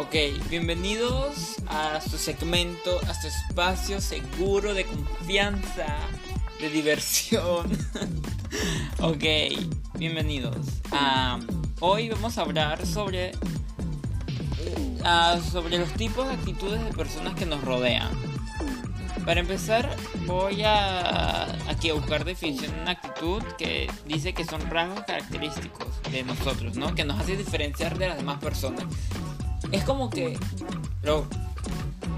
Ok, bienvenidos a su segmento, a su espacio seguro de confianza, de diversión. ok, bienvenidos. Ah, hoy vamos a hablar sobre, ah, sobre los tipos de actitudes de personas que nos rodean. Para empezar, voy a aquí a buscar definición de una actitud que dice que son rasgos característicos de nosotros, ¿no? Que nos hace diferenciar de las demás personas es como que lo,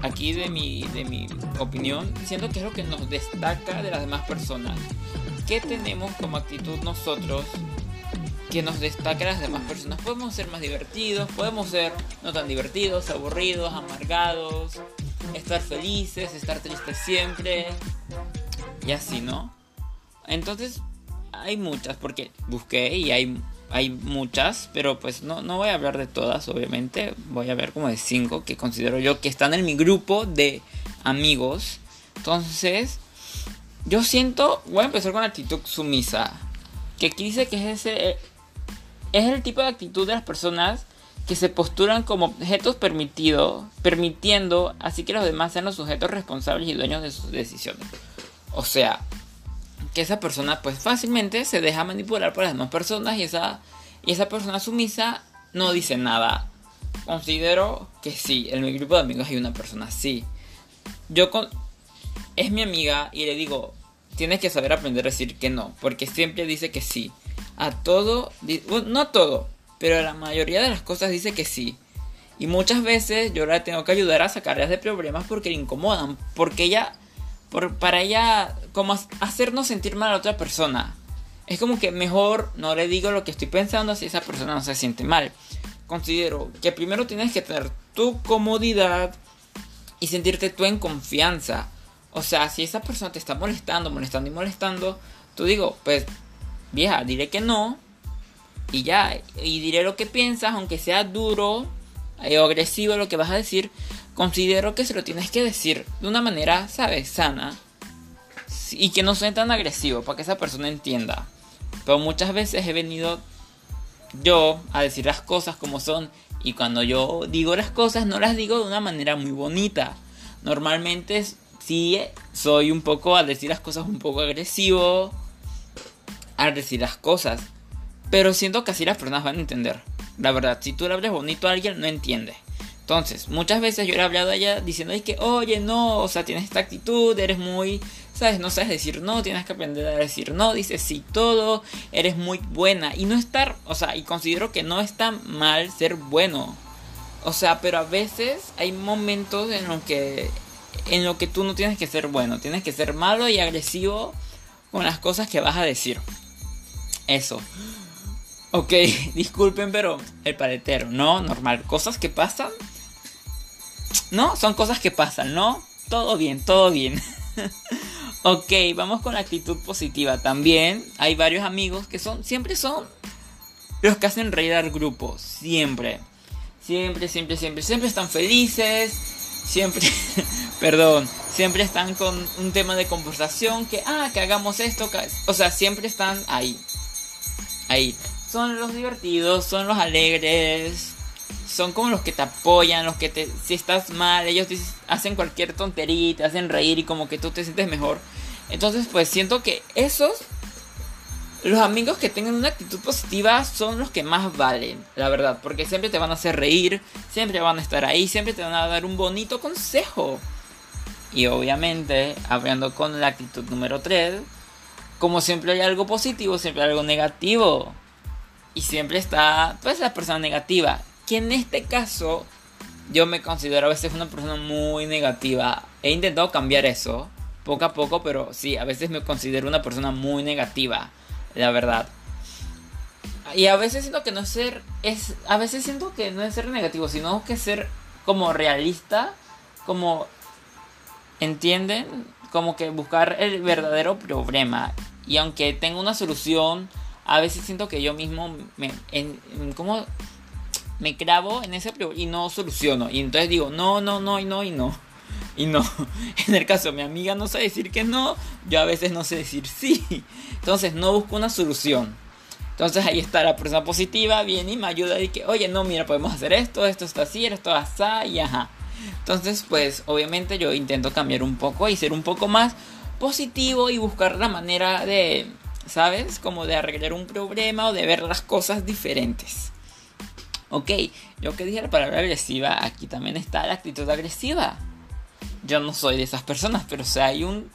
aquí de mi, de mi opinión, siento que es lo que nos destaca de las demás personas. ¿Qué tenemos como actitud nosotros que nos destaca de las demás personas? Podemos ser más divertidos, podemos ser no tan divertidos, aburridos, amargados, estar felices, estar tristes siempre y así, ¿no? Entonces, hay muchas, porque busqué y hay hay muchas, pero pues no, no voy a hablar de todas, obviamente. Voy a ver como de cinco que considero yo que están en mi grupo de amigos. Entonces, yo siento, voy a empezar con la actitud sumisa. Que aquí dice que es ese, es el tipo de actitud de las personas que se postulan como objetos permitidos, permitiendo así que los demás sean los sujetos responsables y dueños de sus decisiones. O sea, que esa persona pues fácilmente se deja manipular por las demás personas y esa, y esa persona sumisa no dice nada. Considero que sí, en mi grupo de amigos hay una persona así. Yo con... Es mi amiga y le digo, tienes que saber aprender a decir que no, porque siempre dice que sí. A todo, no todo, pero a la mayoría de las cosas dice que sí. Y muchas veces yo la tengo que ayudar a sacarlas de problemas porque le incomodan, porque ella por, para ella, como hacernos sentir mal a otra persona. Es como que mejor no le digo lo que estoy pensando si esa persona no se siente mal. Considero que primero tienes que tener tu comodidad y sentirte tú en confianza. O sea, si esa persona te está molestando, molestando y molestando, tú digo, pues, vieja, diré que no. Y ya, y diré lo que piensas, aunque sea duro eh, o agresivo lo que vas a decir, considero que se lo tienes que decir de una manera, ¿sabes? Sana. Y que no sea tan agresivo para que esa persona entienda. Pero muchas veces he venido yo a decir las cosas como son. Y cuando yo digo las cosas, no las digo de una manera muy bonita. Normalmente sí soy un poco a decir las cosas un poco agresivo. A decir las cosas. Pero siento que así las personas van a entender. La verdad, si tú le hablas bonito a alguien, no entiende. Entonces, muchas veces yo le he hablado a ella diciendo que, oye, no, o sea, tienes esta actitud, eres muy, sabes, no sabes decir no, tienes que aprender a decir no, dices sí todo, eres muy buena. Y no estar, o sea, y considero que no está mal ser bueno. O sea, pero a veces hay momentos en los que, en lo que tú no tienes que ser bueno, tienes que ser malo y agresivo con las cosas que vas a decir. Eso. Ok, disculpen, pero el paletero, no, normal. Cosas que pasan ¿No? Son cosas que pasan, ¿no? Todo bien, todo bien. ok, vamos con la actitud positiva. También hay varios amigos que son, siempre son los que hacen reír al grupo. Siempre. Siempre, siempre, siempre. Siempre están felices. Siempre, perdón, siempre están con un tema de conversación que, ah, que hagamos esto. o sea, siempre están ahí. Ahí. Son los divertidos, son los alegres son como los que te apoyan, los que te, si estás mal, ellos hacen cualquier tontería, te hacen reír y como que tú te sientes mejor. Entonces, pues siento que esos, los amigos que tengan una actitud positiva son los que más valen, la verdad, porque siempre te van a hacer reír, siempre van a estar ahí, siempre te van a dar un bonito consejo. Y obviamente, hablando con la actitud número 3, como siempre hay algo positivo, siempre hay algo negativo. Y siempre está, pues, la persona negativa que en este caso yo me considero a veces una persona muy negativa. He intentado cambiar eso poco a poco, pero sí, a veces me considero una persona muy negativa, la verdad. Y a veces siento que no es ser es a veces siento que no es ser negativo, sino que ser como realista, como entienden, como que buscar el verdadero problema. Y aunque tenga una solución, a veces siento que yo mismo me en, como me clavo en ese y no soluciono. Y entonces digo, no, no, no, y no, y no. Y no. En el caso, mi amiga no sabe decir que no, yo a veces no sé decir sí. Entonces no busco una solución. Entonces ahí está la persona positiva, viene y me ayuda y que, oye, no, mira, podemos hacer esto, esto está así, esto está y ajá. Entonces, pues obviamente yo intento cambiar un poco y ser un poco más positivo y buscar la manera de, ¿sabes? Como de arreglar un problema o de ver las cosas diferentes. Ok, yo que dije la palabra agresiva, aquí también está la actitud agresiva. Yo no soy de esas personas, pero o hay un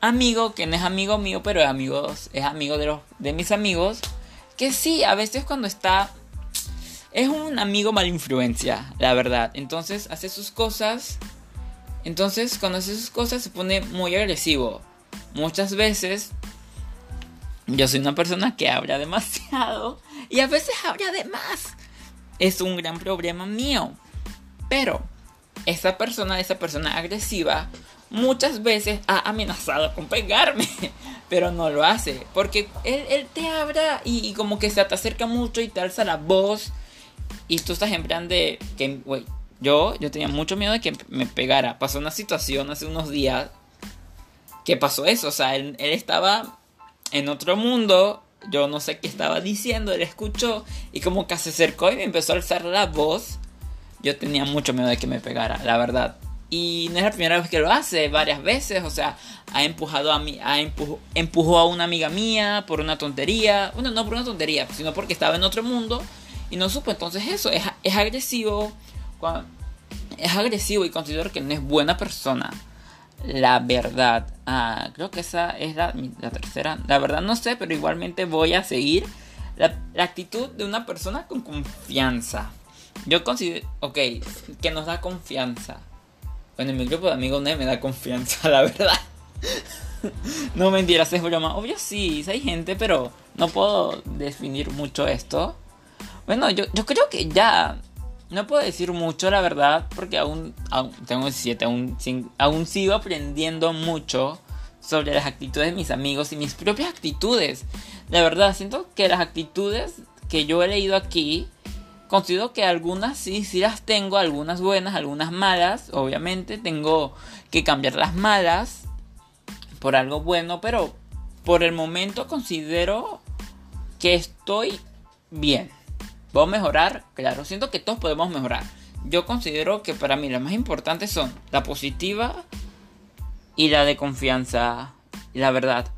amigo que no es amigo mío, pero es, amigos, es amigo de, los, de mis amigos, que sí, a veces cuando está... Es un amigo mal influencia, la verdad. Entonces hace sus cosas. Entonces cuando hace sus cosas se pone muy agresivo. Muchas veces yo soy una persona que habla demasiado y a veces habla de más. Es un gran problema mío. Pero esa persona, esa persona agresiva, muchas veces ha amenazado con pegarme, pero no lo hace, porque él, te habla y, como que se te acerca mucho y te alza la voz y tú estás en plan de que, güey, yo, yo tenía mucho miedo de que me pegara. Pasó una situación hace unos días que pasó eso, o sea, él, él estaba en otro mundo, yo no sé qué estaba diciendo, él escuchó y como que se acercó y me empezó a alzar la voz. Yo tenía mucho miedo de que me pegara, la verdad. Y no es la primera vez que lo hace, varias veces, o sea, ha empujado a mí, ha empujó a una amiga mía por una tontería, bueno, no por una tontería, sino porque estaba en otro mundo y no supo, entonces eso, es, es agresivo, es agresivo y considero que no es buena persona. La verdad, ah, creo que esa es la, tercera, la verdad no sé, pero igualmente voy a seguir la, actitud de una persona con confianza. Yo considero, ok, que nos da confianza bueno, en mi grupo de amigos nadie me da confianza, la verdad. no mentiras, es broma. Obvio sí, hay gente, pero no puedo definir mucho esto. Bueno, yo creo que ya no puedo decir mucho, la verdad, porque aún, tengo 17, aún, aún sigo aprendiendo mucho sobre las actitudes de mis amigos y mis propias actitudes. La verdad, siento que las actitudes que yo he leído aquí Considero que algunas sí, sí las tengo, algunas buenas, algunas malas. Obviamente tengo que cambiar las malas por algo bueno, pero por el momento considero que estoy bien. ¿Puedo mejorar? Claro, siento que todos podemos mejorar. Yo considero que para mí las más importantes son la positiva y la de confianza y la verdad.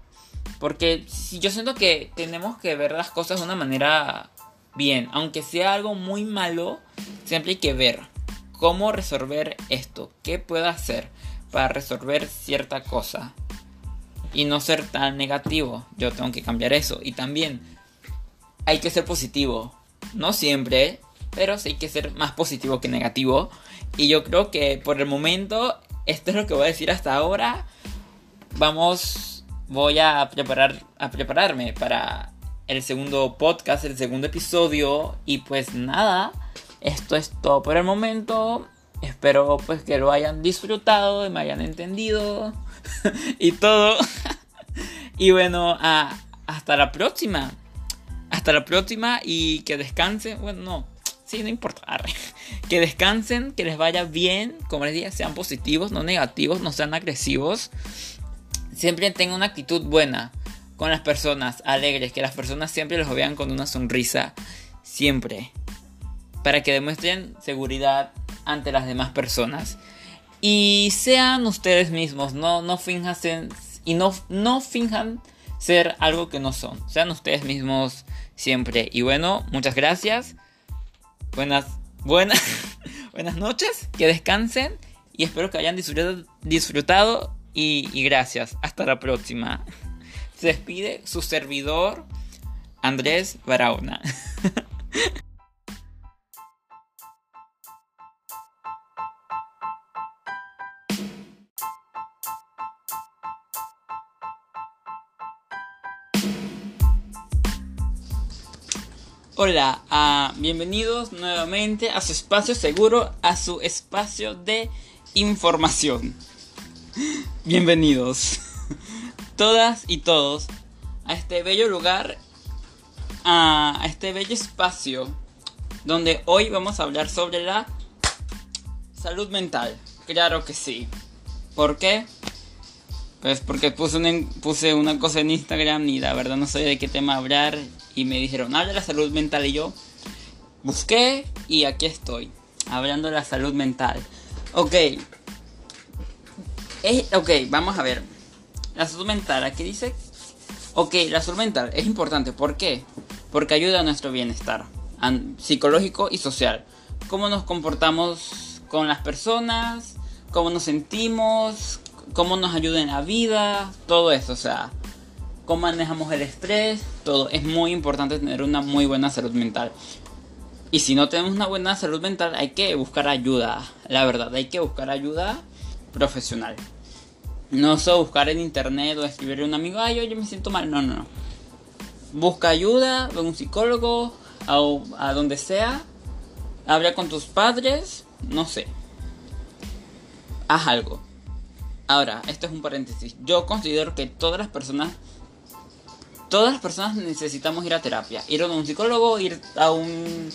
Porque yo siento que tenemos que ver las cosas de una manera bien, aunque sea algo muy malo, siempre hay que ver cómo resolver esto, qué puedo hacer para resolver cierta cosa y no ser tan negativo. Yo tengo que cambiar eso y también hay que ser positivo, no siempre, pero sí hay que ser más positivo que negativo y yo creo que por el momento esto es lo que voy a decir hasta ahora. Vamos, voy a preparar a prepararme para el segundo podcast, el segundo episodio. Y pues nada, esto es todo por el momento. Espero pues que lo hayan disfrutado y me hayan entendido y todo. y bueno, hasta la próxima. Hasta la próxima y que descansen. Bueno, no. Sí, no importa. Que descansen, que les vaya bien. Como les dije, sean positivos, no negativos, no sean agresivos. Siempre tengan una actitud buena con las personas, alegres, que las personas siempre los vean con una sonrisa, siempre, para que demuestren seguridad ante las demás personas. Y sean ustedes mismos, no, no finjan y no, no finjan ser algo que no son. Sean ustedes mismos siempre. Y bueno, muchas gracias. Buenas, buenas, buenas noches. Que descansen. Y espero que hayan disfrutado, disfrutado y, y gracias. Hasta la próxima. Se despide su servidor Andrés Barauna. Hola, uh, bienvenidos nuevamente a su espacio seguro, a su espacio de información. Bienvenidos todas y todos a este bello lugar, a este bello espacio, donde hoy vamos a hablar sobre la salud mental. Claro que sí. ¿Por qué? Pues porque puse una, puse una cosa en Instagram y la verdad no sé de qué tema hablar y me dijeron, habla de la salud mental y yo busqué y aquí estoy, hablando de la salud mental. Ok, ok, vamos a ver. La salud mental, aquí dice, ok, la salud mental es importante, ¿por qué? Porque ayuda a nuestro bienestar psicológico y social. Cómo nos comportamos con las personas, cómo nos sentimos, cómo nos ayuda en la vida, todo eso, o sea, cómo manejamos el estrés, todo. Es muy importante tener una muy buena salud mental. Y si no tenemos una buena salud mental, hay que buscar ayuda, la verdad, hay que buscar ayuda profesional. No solo buscar en internet o escribirle a un amigo, ay, yo me siento mal, no, no, no. Busca ayuda, ve a un psicólogo, a, a donde sea, habla con tus padres, no sé. Haz algo. Ahora, esto es un paréntesis. Yo considero que todas las personas todas las personas necesitamos ir a terapia. Ir a un psicólogo, ir a un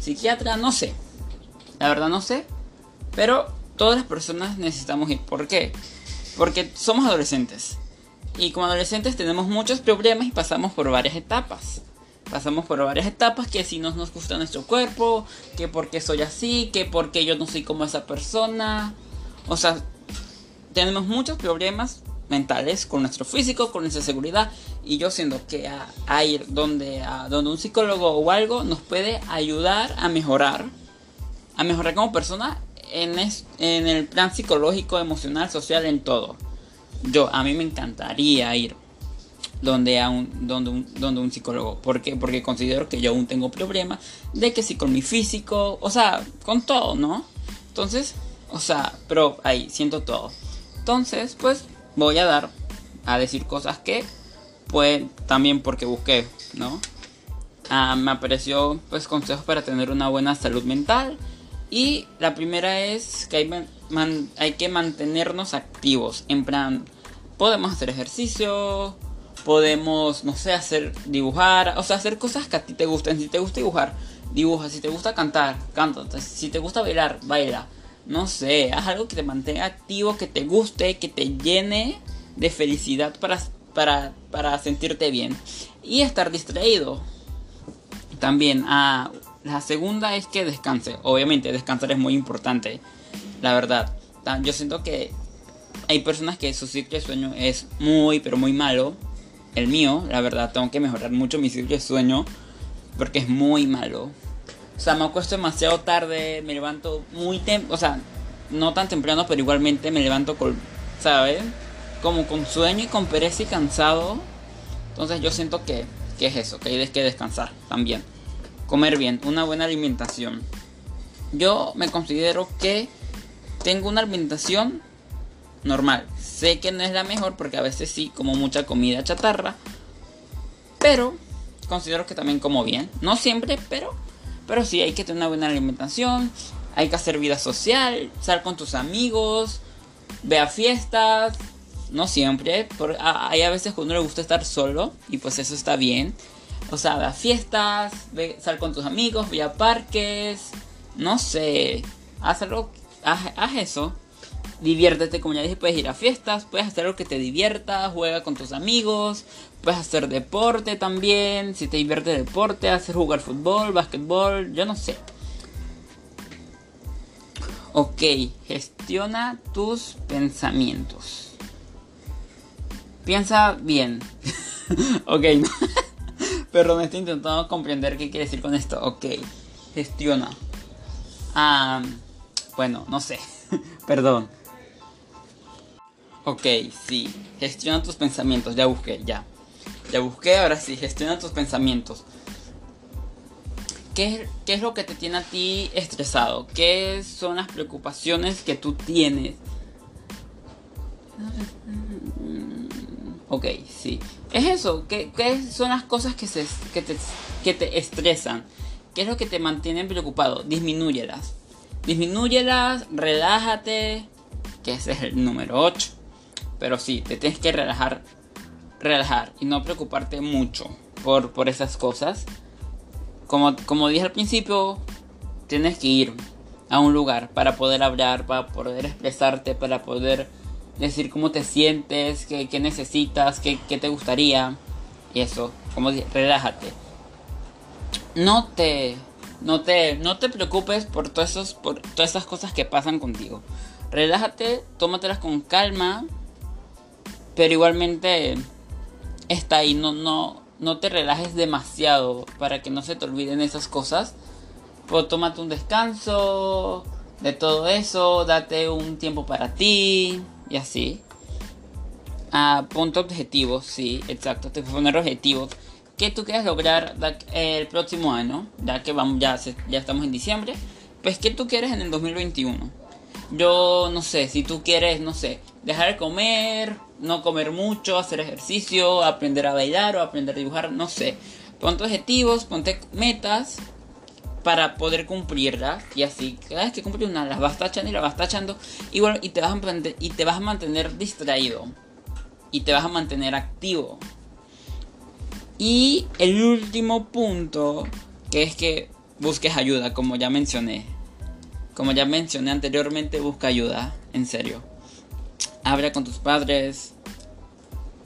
psiquiatra, no sé. La verdad no sé. Pero todas las personas necesitamos ir. ¿Por qué? Porque somos adolescentes. Y como adolescentes tenemos muchos problemas y pasamos por varias etapas. Pasamos por varias etapas que si no nos gusta nuestro cuerpo, que porque soy así, que porque yo no soy como esa persona. O sea, tenemos muchos problemas mentales con nuestro físico, con nuestra seguridad. Y yo siento que a, ir donde, a, donde un psicólogo o algo nos puede ayudar a mejorar. A mejorar como persona en, en el plan psicológico, emocional, social, en todo. Yo, a mí me encantaría ir donde, a un, donde, un, donde un psicólogo. ¿Por Porque considero que yo aún tengo problemas de que si con mi físico, o sea, con todo, ¿no? Entonces, o sea, pero ahí siento todo. Entonces, pues voy a dar a decir cosas que, pues, también porque busqué, ¿no? Ah, me apareció, pues, consejos para tener una buena salud mental. Y la primera es que hay, hay que mantenernos activos. En plan, podemos hacer ejercicio, podemos, no sé, hacer, dibujar, o sea, hacer cosas que a ti te gusten. Si te gusta dibujar, dibuja. Si te gusta cantar, canta. Si te gusta bailar, baila no sé, haz algo que te mantenga activo, que te guste, que te llene de felicidad para, para, para sentirte bien. Y estar distraído. También, ah, la segunda es que descanse. Obviamente, descansar es muy importante. La verdad. Yo siento que hay personas que su ciclo de sueño es muy, pero muy malo. El mío, la verdad, tengo que mejorar mucho mi ciclo de sueño. Porque es muy malo. O sea, me acuesto demasiado tarde, me levanto muy temprano, o sea, no tan temprano, pero igualmente me levanto con, ¿sabes? Como con sueño y con pereza y cansado. Entonces yo siento que, que es eso, que hay que descansar también. Comer bien, una buena alimentación. Yo me considero que tengo una alimentación normal. Sé que no es la mejor porque a veces sí como mucha comida chatarra. Pero considero que también como bien. No siempre, pero pero sí, hay que tener una buena alimentación, hay que hacer vida social, sal con tus amigos, ve a fiestas, no siempre, hay a veces que uno le gusta estar solo y pues eso está bien. O sea, ve a fiestas, ve, sal con tus amigos, ve a parques, no sé, haz algo, haz eso diviértete, como ya dije, puedes ir a fiestas, puedes hacer algo que te divierta, juega con tus amigos, puedes hacer deporte también, si te divierte deporte, hacer jugar fútbol, básquetbol, yo no sé. Ok, gestiona tus pensamientos. Piensa bien. ok, Perdón, estoy intentando comprender qué quiere decir con esto. Ok, gestiona. Ah, bueno, no sé. Perdón. Ok, sí. Gestiona tus pensamientos. Ya busqué, ya. Ya busqué, ahora sí. Gestiona tus pensamientos. ¿Qué, ¿Qué, es lo que te tiene a ti estresado? ¿Qué son las preocupaciones que tú tienes? Ok, sí. Es eso. ¿Qué, son las cosas que, se, que, te, que te estresan? ¿Qué es lo que te mantiene preocupado? Disminúyelas. Disminúyelas, relájate, que ese es el número 8. Pero sí, te tienes que relajar, relajar y no preocuparte mucho por, por esas cosas. Como, como dije al principio, tienes que ir a un lugar para poder hablar, para poder expresarte, para poder decir cómo te sientes, qué, necesitas, qué, qué, te gustaría. Y eso, como dije, relájate. no te no te no te preocupes por esos por todas esas cosas que pasan contigo. Relájate, tómatelas con calma, pero igualmente está ahí, no no no te relajes demasiado para que no se te olviden esas cosas. Pues tómate un descanso de todo eso, date un tiempo para ti y así. Ah, objetivos, sí, exacto, te poner objetivos que tú quieres lograr el próximo año, ya que vamos, ya, ya estamos en diciembre, pues que tú quieres en el 2021. Yo no sé, si tú quieres, no sé, dejar de comer, no comer mucho, hacer ejercicio, aprender a bailar o aprender a dibujar, no sé. Ponte objetivos, ponte metas para poder cumplirlas y así cada vez que cumples una las vas tachando y las vas tachando y bueno, y te vas a y te vas a mantener distraído y te vas a mantener activo. Y el último punto que es que busques ayuda, como ya mencioné. Como ya mencioné anteriormente, busca ayuda, en serio. Habla con tus padres,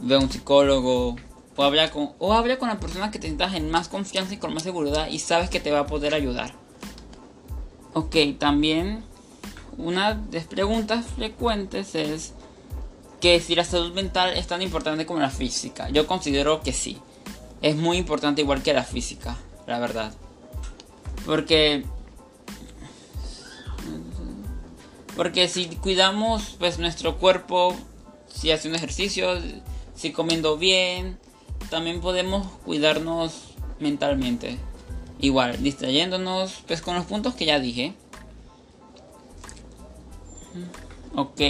ve a un psicólogo, o habla con, o habla con la persona que te sientas en más confianza y con más seguridad y sabes que te va a poder ayudar. Ok, también una de las preguntas frecuentes es que si la salud mental es tan importante como la física. Yo considero que sí. Es muy importante igual que la física, la verdad. Porque porque si cuidamos pues nuestro cuerpo, si hace un ejercicio, si comiendo bien, también podemos cuidarnos mentalmente. Igual, distrayéndonos pues con los puntos que ya dije. Ok,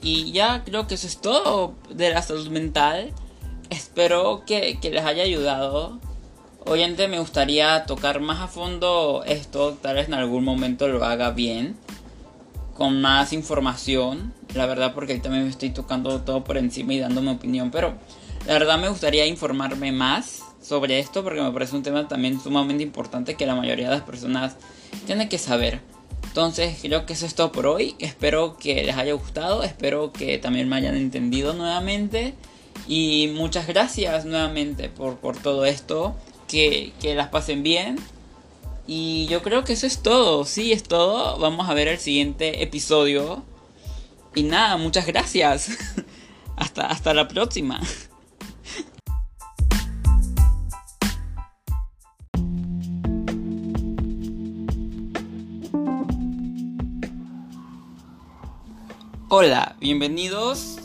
y ya creo que eso es todo de la salud mental. Espero que, les haya ayudado. Obviamente me gustaría tocar más a fondo esto, tal vez en algún momento lo haga bien, con más información, la verdad porque ahí también me estoy tocando todo por encima y dando mi opinión, pero la verdad me gustaría informarme más sobre esto porque me parece un tema también sumamente importante que la mayoría de las personas tienen que saber. Entonces creo que eso es todo por hoy. Espero que les haya gustado. Espero que también me hayan entendido nuevamente. Y muchas gracias nuevamente por, por todo esto. Que, que las pasen bien. Y yo creo que eso es todo. Sí, es todo. Vamos a ver el siguiente episodio. Y nada, muchas gracias. hasta, hasta la próxima. Hola, bienvenidos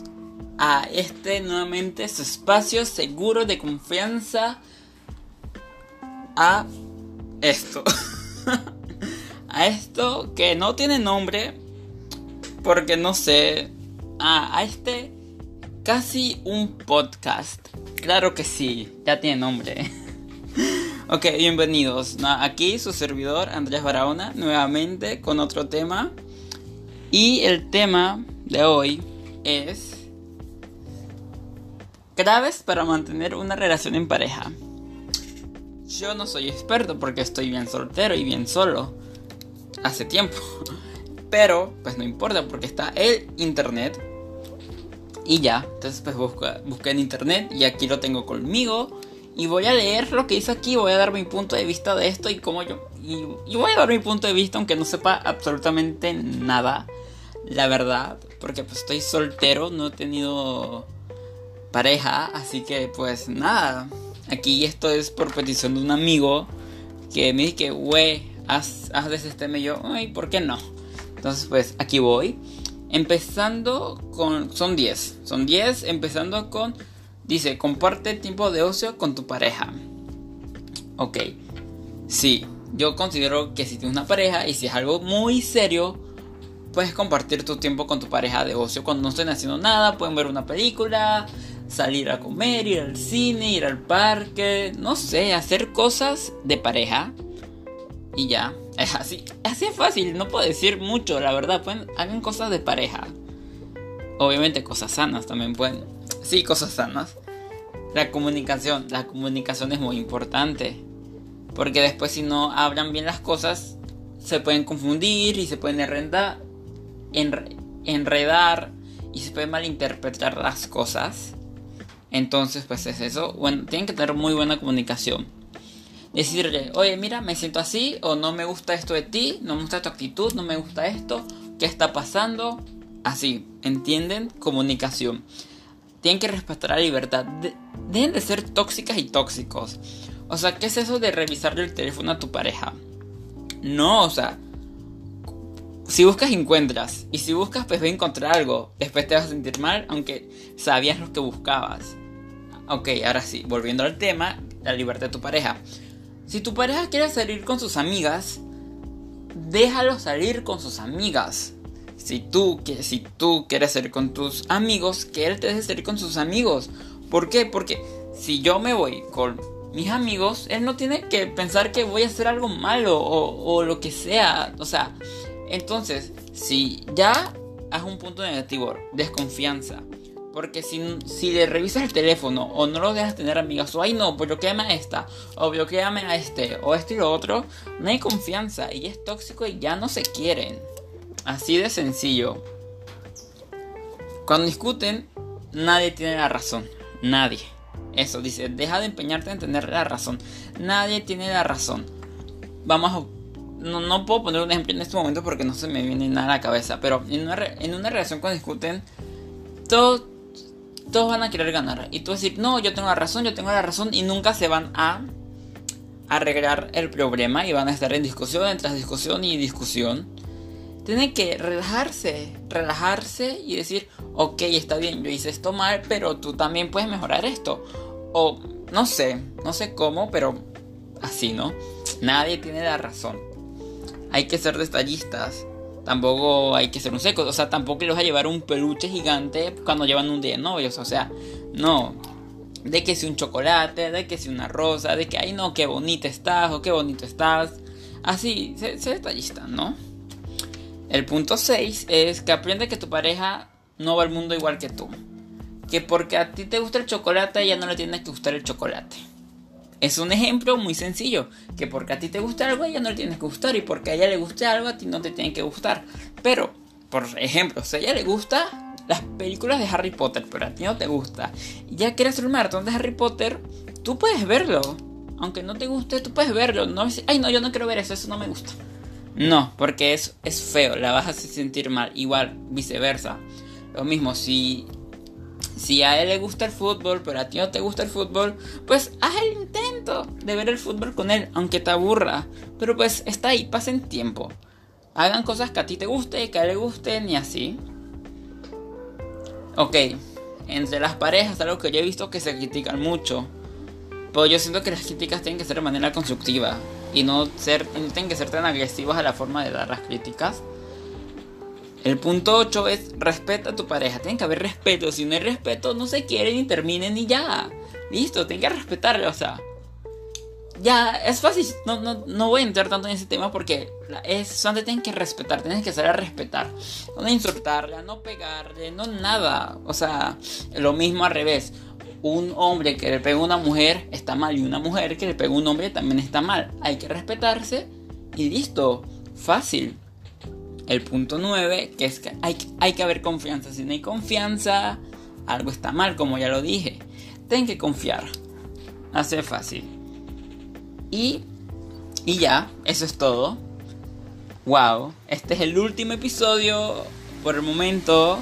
a este nuevamente su espacio seguro de confianza a esto. a esto que no tiene nombre porque no sé. a este casi un podcast. Claro que sí, ya tiene nombre. ok, bienvenidos. Aquí su servidor Andrés Barahona nuevamente con otro tema. Y el tema de hoy es claves para mantener una relación en pareja. Yo no soy experto porque estoy bien soltero y bien solo hace tiempo. Pero pues no importa porque está el internet. Y ya, entonces pues busqué en internet y aquí lo tengo conmigo. Y voy a leer lo que dice aquí, voy a dar mi punto de vista de esto y cómo yo... Y, y voy a dar mi punto de vista aunque no sepa absolutamente nada la verdad, porque pues estoy soltero, no he tenido pareja, así que pues nada, aquí esto es por petición de un amigo que me dice que, güey, haz, haz de este medio, ay, ¿por qué no? Entonces pues aquí voy, empezando con, son 10, son 10, empezando con, dice, comparte tiempo de ocio con tu pareja. Ok, sí, yo considero que si tienes una pareja y si es algo muy serio, Puedes compartir tu tiempo con tu pareja de ocio cuando no estén haciendo nada. Pueden ver una película, salir a comer, ir al cine, ir al parque, no sé, hacer cosas de pareja. Y ya, es así, así es fácil, no puedo decir mucho, la verdad, pueden, hagan cosas de pareja. Obviamente cosas sanas también pueden. Sí, cosas sanas. La comunicación, la comunicación es muy importante. Porque después si no hablan bien las cosas, se pueden confundir y se pueden enredar, enredar y se puede malinterpretar las cosas. Entonces, pues es eso. Bueno, tienen que tener muy buena comunicación. decirle, oye, mira, me siento así, o no me gusta esto de ti, no me gusta tu actitud, no me gusta esto, ¿qué está pasando? Así, ¿entienden? Comunicación. Tienen que respetar la libertad. deben de ser tóxicas y tóxicos. O sea, ¿qué es eso de revisarle el teléfono a tu pareja? No, o sea, si buscas encuentras. Y si buscas pues voy a encontrar algo. Después te vas a sentir mal aunque sabías lo que buscabas. Ok, ahora sí, volviendo al tema, la libertad de tu pareja. Si tu pareja quiere salir con sus amigas, déjalo salir con sus amigas. Si tú, si tú quieres salir con tus amigos, que él te deje salir con sus amigos. ¿Por qué? Porque si yo me voy con mis amigos, él no tiene que pensar que voy a hacer algo malo o, o lo que sea. O sea, entonces, si ya haz un punto negativo, desconfianza. Porque si, si le revisas el teléfono o no lo dejas tener amigas, o ay no, pues bloqueame a esta, o bloqueame a este, o esto y lo otro, no hay confianza y es tóxico y ya no se quieren. Así de sencillo. Cuando discuten, nadie tiene la razón. Nadie. Eso dice, deja de empeñarte en tener la razón. Nadie tiene la razón. Vamos a no, puedo poner un ejemplo en este momento porque no se me viene nada a la cabeza, pero en una, en una relación cuando discuten, todos, todos van a querer ganar. Y tú decir, no, yo tengo la razón, yo tengo la razón, y nunca se van a arreglar el problema y van a estar en discusión, tras discusión y discusión. Tienen que relajarse, relajarse y decir, ok, está bien, yo hice esto mal, pero tú también puedes mejorar esto. O no sé, no sé cómo, pero así, ¿no? Nadie tiene la razón hay que ser detallistas. Tampoco hay que ser un seco. O sea, tampoco les vas a llevar un peluche gigante cuando llevan un día de novios. O sea, no. De que si un chocolate, de que si una rosa, de que, ay no, qué bonita estás o qué bonito estás. Así, sé, detallista, ¿no? El punto 6 es que aprende que tu pareja no va al mundo igual que tú. Que porque a ti te gusta el chocolate, ya no le tiene que gustar el chocolate. Es un ejemplo muy sencillo, que porque a ti te gusta algo, a ella no le tienes que gustar, y porque a ella le guste algo, a ti no te tiene que gustar. Pero, por ejemplo, si a ella le gusta las películas de Harry Potter, pero a ti no te gusta, y ya quieres hacer un maratón de Harry Potter, tú puedes verlo. Aunque no te guste, tú puedes verlo. No ay no, yo no quiero ver eso, eso no me gusta. No, porque es, es feo, la vas a sentir mal. Igual, viceversa. Lo mismo, si si a él le gusta el fútbol, pero a ti no te gusta el fútbol, pues haz el de ver el fútbol con él, aunque te aburra. Pero pues está ahí, pasen tiempo. Hagan cosas que a ti te guste, que a él le gusten y así. Ok, entre las parejas, algo que yo he visto que se critican mucho. Pero yo siento que las críticas tienen que ser de manera constructiva y no, ser, tienen que ser tan agresivas a la forma de dar las críticas. El punto 8 es respeta a tu pareja. Tiene que haber respeto. Si no hay respeto, no se quieren y terminen y ya. Listo, tienen que respetarle, o sea. Ya, es fácil. No, no, no voy a entrar tanto en ese tema porque es solamente tienen que respetar. Tienen que saber respetar. No insultarle, no pegarle, no nada. O sea, lo mismo al revés. Un hombre que le pega a una mujer está mal y una mujer que le pega a un hombre también está mal. Hay que respetarse y listo. Fácil el punto 9, que es que hay, hay que haber confianza. Si no hay confianza, algo está mal, como ya lo dije. Ten que confiar. Hace fácil. Y, y ya, eso es todo. Wow, este es el último episodio por el momento.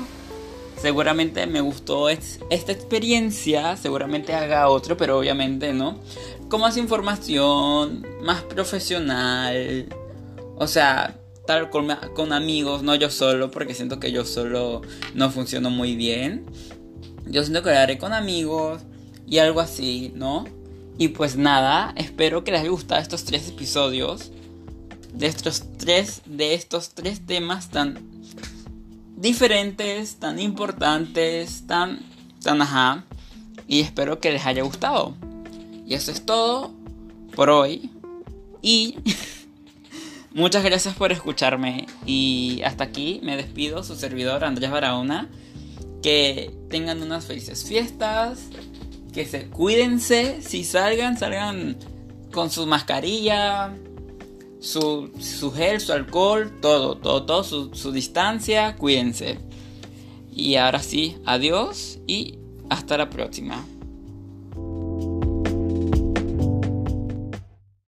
Seguramente me gustó esta experiencia. Seguramente haga otro, pero obviamente no. Con más información, más profesional. O sea, con, amigos, no yo solo, porque siento que yo solo no funciono muy bien. Yo siento que lo haré con amigos y algo así, ¿no? Y pues nada, espero que les haya gustado estos tres episodios. De estos tres, de estos tres temas tan diferentes, tan importantes, tan, tan ajá. Y espero que les haya gustado. Y eso es todo por hoy. Y Muchas gracias por escucharme y hasta aquí me despido, su servidor Andrés Barahona. Que tengan unas felices fiestas, que se cuídense, si salgan, salgan con su mascarilla, su, su gel, su alcohol, todo, todo, todo, su, su distancia, cuídense. Y ahora sí, adiós y hasta la próxima.